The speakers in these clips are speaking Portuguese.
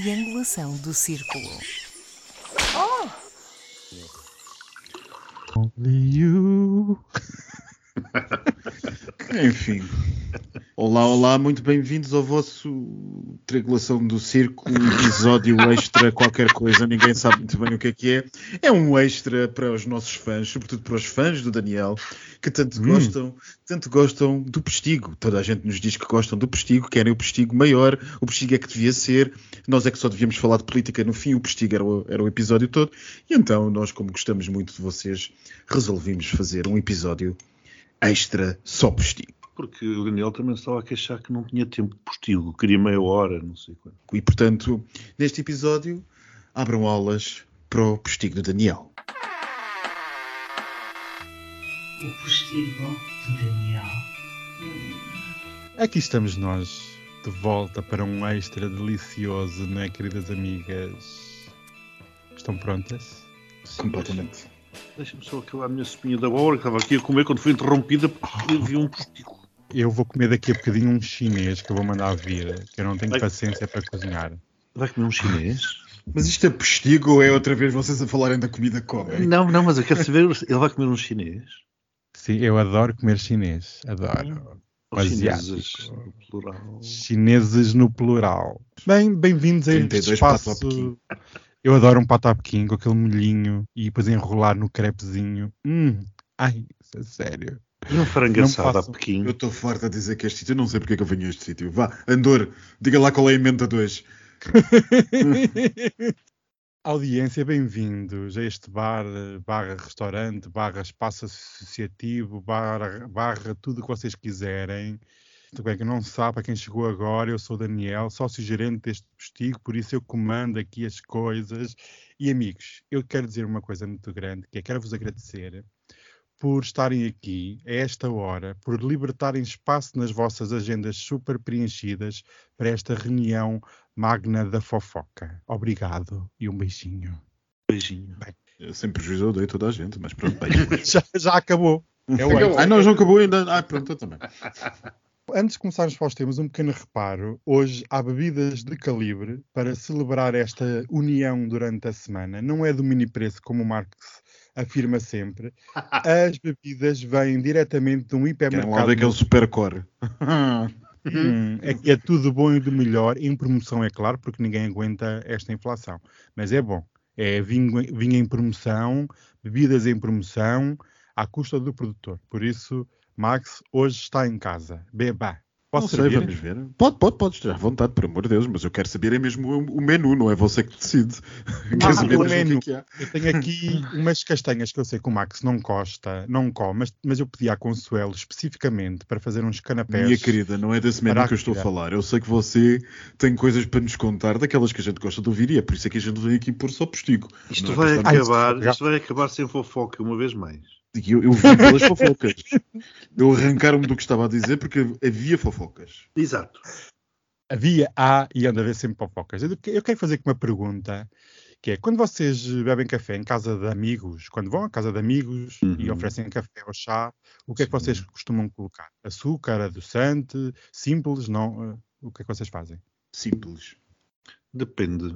triangulação do círculo. Only you. Enfim. Olá, olá, muito bem-vindos ao vosso Triangulação do Circo, episódio extra, qualquer coisa, ninguém sabe muito bem o que é que é. É um extra para os nossos fãs, sobretudo para os fãs do Daniel, que tanto Hum. gostam, tanto gostam do Postigo. Toda a gente nos diz que gostam do Postigo, querem o Postigo maior, o Postigo é que devia ser, nós é que só devíamos falar de política no fim, o Postigo era o, era o episódio todo, e então nós, como gostamos muito de vocês, resolvemos fazer um episódio extra só Postigo. Porque o Daniel também estava a queixar que não tinha tempo de postigo, queria meia hora, não sei quanto. E portanto, neste episódio, abram aulas para o postigo do Daniel. O postigo do Daniel. Aqui estamos nós, de volta para um extra delicioso, não é, queridas amigas? Estão prontas? Completamente. Deixa-me só acabar a minha sopinha da hora, que estava aqui a comer quando foi interrompida porque havia um postigo. Eu vou comer daqui a bocadinho um chinês que eu vou mandar vir, que eu não tenho Ai. paciência para cozinhar. Vai comer um chinês? Mas isto é postigo ou é outra vez vocês a falarem da comida que comem? Não, não, mas eu quero saber, ele vai comer um chinês? Sim, eu adoro comer chinês, adoro. Ou Asiático. chineses, no plural? Chineses no plural. Bem, bem-vindos a este 32 espaço. Eu adoro um pato à Pequim com aquele molhinho e depois enrolar no crepezinho. Hum, ai, isso é sério. E um frango assado a façam. Eu Pequim? estou farto a dizer que este sítio, eu não sei porque é que eu venho a este sítio. Vá, Andor, diga lá qual é a emenda 2. Audiência, bem-vindos a este bar, barra restaurante, barra espaço associativo, barra, barra tudo o que vocês quiserem. Muito bem, que não sabe, para quem chegou agora, eu sou o Daniel, sócio-gerente deste postigo, por isso eu comando aqui as coisas. E amigos, eu quero dizer uma coisa muito grande, que é quero vos agradecer por estarem aqui a esta hora, por libertarem espaço nas vossas agendas super preenchidas para esta reunião magna da fofoca. Obrigado e um beijinho. Beijinho. Sem prejuízo eu dei toda a gente, mas pronto. bem. Já, já acabou. É o Ai, não, já acabou ainda. Ah, pronto, eu também. Antes de começarmos para os temas, um pequeno reparo. Hoje há bebidas de calibre para celebrar esta união durante a semana. Não é do mini preço, como o Marx afirma sempre. As bebidas vêm diretamente de um lá hipermercado. daquele supercore. Hum, é que é tudo bom e do melhor, em promoção, é claro, porque ninguém aguenta esta inflação. Mas é bom. É vinho, vinho em promoção, bebidas em promoção, à custa do produtor. Por isso, Max, hoje está em casa. Beba. Não Posso sei, servir? vamos ver. Pode, pode, pode estar à vontade, por amor de Deus, mas eu quero saber é mesmo o, menu, não é você que decide. Quero saber o mesmo menu. o que é que. Eu tenho aqui umas castanhas que eu sei que o Max não gosta, não come, mas, mas eu pedi à Consuelo especificamente para fazer uns canapés. Minha querida, não é desse menu que eu estou a falar. Eu sei que você tem coisas para nos contar, daquelas que a gente gosta de ouvir, e é por isso é que a gente vem aqui pôr só postigo. Isto Não é vai acabar, isto vai acabar sem fofoca uma vez mais. E Eu, eu vi pelas fofocas. Eu arrancaram-me do que estava a dizer porque havia fofocas. Exato. Havia, há e anda a haver sempre fofocas. Eu, eu quero fazer aqui uma pergunta, que é, quando vocês bebem café em casa de amigos, quando vão à casa de amigos e Uhum. oferecem café ou chá, o que é que Sim. vocês costumam colocar? Açúcar, adoçante, simples, não? eh, O que é que vocês fazem? Simples. Depende.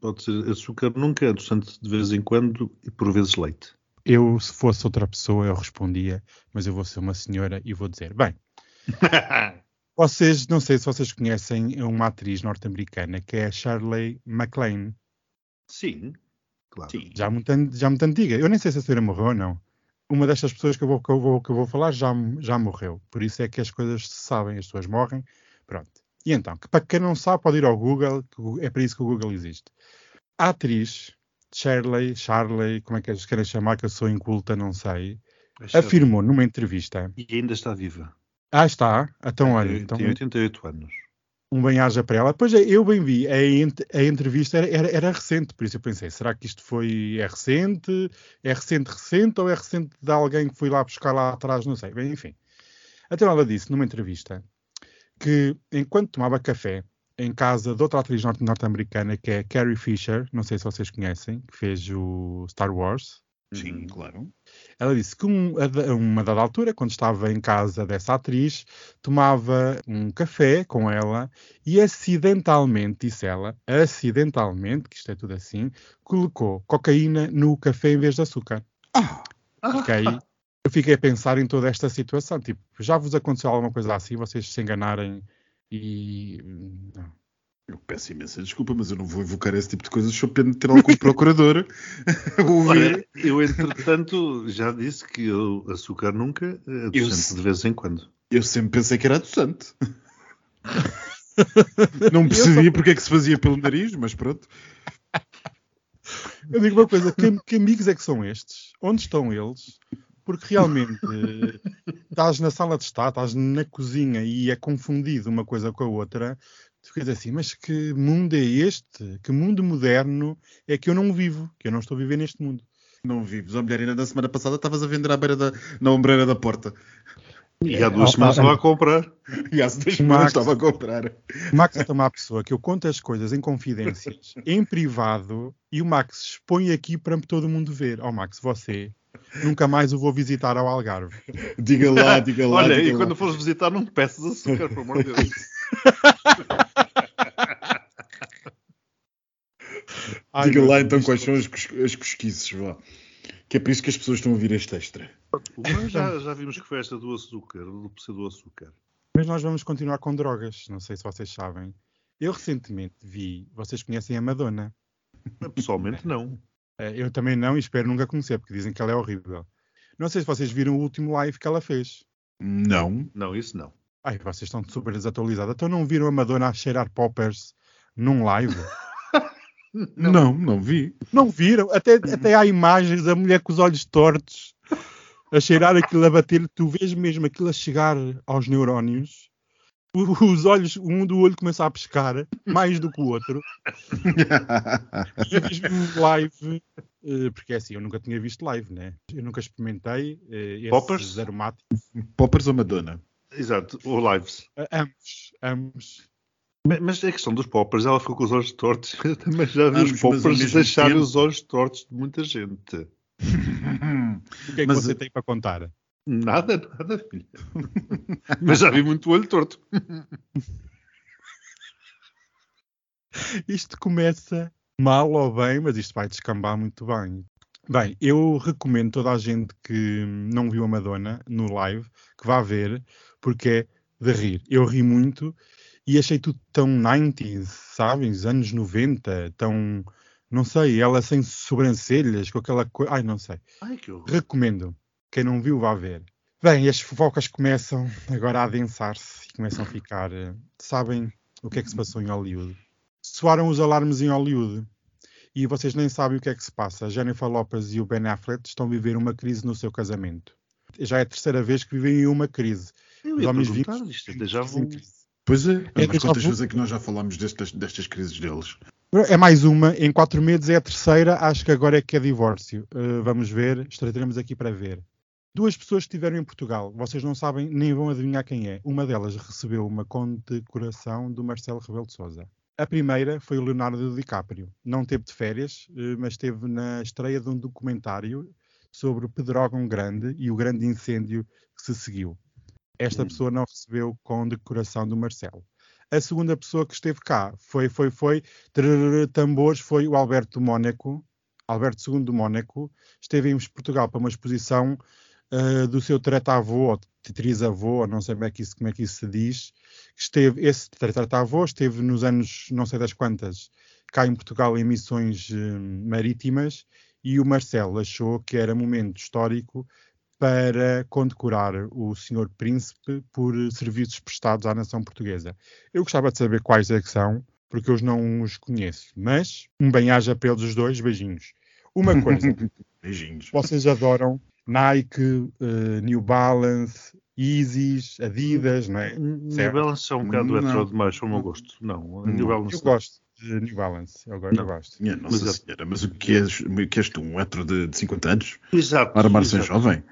Pode ser açúcar nunca, adoçante de vez em quando e por vezes leite. Eu, se fosse outra pessoa, eu respondia, mas eu vou ser uma senhora e vou dizer, bem, vocês, não sei se vocês conhecem uma atriz norte-americana que é a Shirley MacLaine. Sim, claro. Sim. já muito, já muito antiga. Eu nem sei se a senhora morreu ou não. Uma destas pessoas que eu vou, que eu vou, que eu vou falar já, já morreu. Por isso é que as coisas se sabem, as pessoas morrem. Pronto. E então, que para quem não sabe, pode ir ao Google, é para isso que o Google existe. A atriz Shirley, Charley, como é que eles querem chamar, que eu sou inculta, não sei, afirmou numa entrevista. E ainda está viva. Ah, está. Então, olha, tem, então, tem 88 anos. um bem-aja para ela. Pois é, eu bem vi, a, a entrevista era, era, era recente, por isso eu pensei, será que isto foi, é recente, é recente, recente, ou é recente de alguém que foi lá buscar lá atrás, não sei, bem, enfim. Então ela disse numa entrevista que enquanto tomava café em casa de outra atriz norte- norte-americana que é Carrie Fisher, não sei se vocês conhecem, que fez o Star Wars, Sim, claro. Ela disse que um, uma dada altura, quando estava em casa dessa atriz, tomava um café com ela e acidentalmente, disse ela, acidentalmente, que isto é tudo assim, colocou cocaína no café em vez de açúcar. Ah, Ok? Eu fiquei a pensar em toda esta situação. Tipo, já vos aconteceu alguma coisa assim, vocês se enganarem e. Não. eu peço imensa desculpa, mas eu não vou invocar esse tipo de coisas sob pena de ter algum procurador. Olha, eu entretanto já disse que eu açúcar nunca, Eu adoçante de vez em quando. Eu sempre pensei que era adoçante. Não percebi porque é que se fazia pelo nariz, mas pronto. Eu digo uma coisa: que, que amigos é que são estes? Onde estão eles? Porque realmente eh, estás na sala de estar, estás na cozinha e é confundido uma coisa com a outra. Tu ficas assim, mas que mundo é este? Que mundo moderno é que eu não vivo? Que eu não estou a viver neste mundo. Não vives. A mulher ainda na semana passada estavas a vender à beira da, na ombreira da porta. E há duas semanas estava a comprar. E há duas Max. semanas estava a comprar. O Max é uma pessoa que eu conto as coisas em confidências, em privado, e o Max expõe aqui para todo mundo ver. Ó Max, você nunca mais o vou visitar ao Algarve. Diga lá, diga lá. Olha, diga e lá. quando fores visitar, não me peças açúcar, pelo amor de Deus. Ai, Diga lá então quais são as, cos- as cosquices, vá. Que é por isso que as pessoas estão a ouvir este extra. Já, já vimos que foi esta do açúcar, do do açúcar. Mas nós vamos continuar com drogas, não sei se vocês sabem. Eu recentemente vi, vocês conhecem a Madonna. Pessoalmente, não. Eh, Eu também não e espero nunca conhecer, porque dizem que ela é horrível. Não sei se vocês viram o último live que ela fez. Não. Não, isso não. Ai, vocês estão super desatualizados. Então não viram a Madonna a cheirar poppers num live? Não, não vi. Não viram? Até, até há imagens da mulher com os olhos tortos a cheirar aquilo a bater. Tu vês mesmo aquilo a chegar aos neurónios. Os olhos, um do olho começa a pescar mais do que o outro. E eu fiz um live, eh, porque é assim, eu nunca tinha visto live, né? Eu nunca experimentei eh, esses Poppers? aromáticos. Poppers ou Madonna? Exato, ou lives. Eh, ambos, ambos. Ma- Mas a questão dos poppers, ela ficou com os olhos tortos. Eu também já vi os poppers deixarem tempo. os olhos tortos de muita gente. O que é que Mas, você tem para contar? Nada, nada, filha. Mas já vi muito olho torto. Isto começa mal ou bem, mas isto vai descambar muito bem. Bem, eu recomendo toda a gente que não viu a Madonna no live que vá ver, porque é de rir. Eu ri muito e achei tudo tão 90s, sabem? Os anos 90, tão. Não sei, ela sem sobrancelhas, com aquela coisa. Ai, não sei. Ai, que horror. Recomendo. Quem não viu, vá ver. Bem, as fofocas começam agora a adensar-se e começam a ficar. eh, Sabem o que é que se passou em Hollywood? Soaram os alarmes em Hollywood e vocês nem sabem o que é que se passa. A Jennifer Lopez e o Ben Affleck estão a viver uma crise no seu casamento. Já é a terceira vez que vivem uma crise. Eu Os ia homens perguntar vivos isto, já vivem vou... Pois é, É mas déjà quantas vezes é que nós já falámos destas, destas crises deles? É mais uma, em quatro meses é a terceira, acho que agora é que é divórcio. Uh, vamos ver, estaremos aqui para ver. Duas pessoas que estiveram em Portugal, vocês não sabem nem vão adivinhar quem é. Uma delas recebeu uma condecoração do Marcelo Rebelo de Sousa. A primeira foi o Leonardo DiCaprio. Não teve de férias, uh, mas esteve na estreia de um documentário sobre o Pedrógão Grande e o grande incêndio que se seguiu. Esta pessoa não recebeu condecoração do Marcelo. A segunda pessoa que esteve cá foi, foi, foi, trrr, tambores, foi o Alberto do Mónaco, Alberto II do Mónaco, esteve em Portugal para uma exposição uh, do seu tretavô, ou trisavô, não sei como é, que isso, como é que isso se diz, que esteve, esse tretavô esteve nos anos não sei das quantas, cá em Portugal em missões uh, marítimas, e o Marcelo achou que era momento histórico para condecorar o Senhor Príncipe por serviços prestados à nação portuguesa. Eu gostava de saber quais é que são, porque eu não os conheço. Mas um bem-aja para eles os dois, beijinhos. Uma coisa, Beijinhos. vocês adoram Nike, eh, New Balance, Yeezys, Adidas, não é? New Certo. Balance é um bocado Não. hetero demais para o meu gosto. Não, Não. New Balance Eu gosto de New Balance, eu gosto. Não. Eu gosto. Minha Nossa Mas é- Senhora, mas o que és, o que és tu? Um hetero de, de 50 anos? Exato. A armar-se em exato. jovem?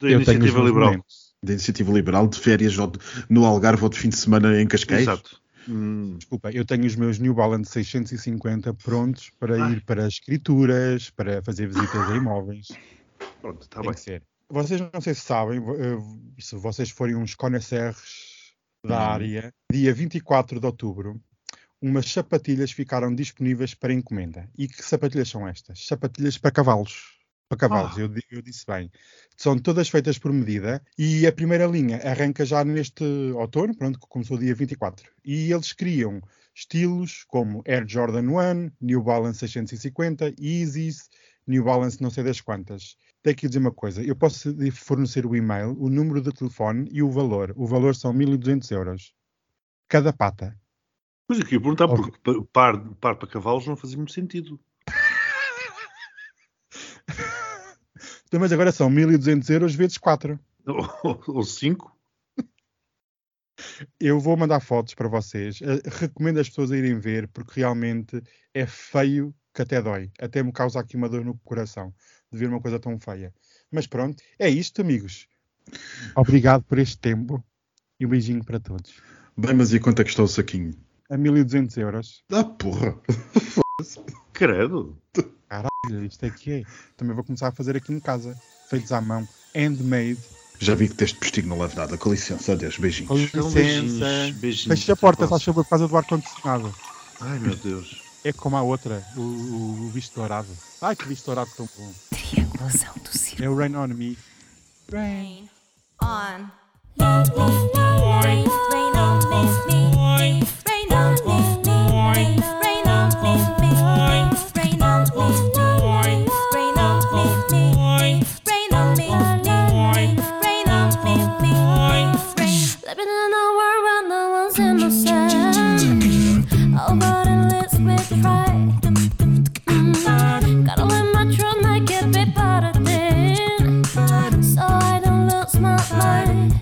Da Eu tenho os Iniciativa meus Liberal. Da iniciativa liberal, de férias ou de- no Algarve ou de fim de semana em Cascais? Exato. Hum, Desculpa, eu tenho os meus New Balance 650 prontos para Ah. ir para escrituras, para fazer visitas a imóveis. Pronto, está bem. Vocês não sei se sabem, eh, se vocês forem uns connoisseurs da Uhum. área, dia 24 de outubro, umas sapatilhas ficaram disponíveis para encomenda. E que sapatilhas são estas? Sapatilhas para cavalos. Para cavalos, Ah. eu, eu disse bem. São todas feitas por medida e a primeira linha arranca já neste outono, pronto, que começou dia 24. E eles criam estilos como Air Jordan 1, New Balance 650, Yeezys, New Balance não sei das quantas. Tenho que dizer uma coisa, eu posso fornecer o e-mail, o número de telefone e o valor. O valor são 1200 euros. Cada pata. Pois aqui, eu ia perguntar, porque pa- par, par para cavalos não fazia muito sentido. Então, Mas agora são 1200 euros vezes 4. Ou, ou cinco. Eu vou mandar fotos para vocês. Eh, recomendo as pessoas a irem ver, porque realmente é feio que até dói. Até me causa aqui uma dor no coração de ver uma coisa tão feia. Mas pronto, é isto, amigos. Obrigado por este tempo e um beijinho para todos. Bem, mas e quanto é que está o saquinho? A 1200 euros. Ah, porra! Credo. Olha, Isto é que é. Também vou começar a fazer aqui em casa. Feitos à mão. Handmade. Já vi que deste postigo não leve nada. Com licença, adeus, beijinhos. Com licença. beijinhos, beijinhos. Feche a porta, faz favor, por causa do ar-condicionado. Ai, meu Deus. É como a outra, o, o, o visto dourado. Ai, que visto dourado tão bom. Triangulação do círculo. É o Rain On Me. rain on rain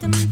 them.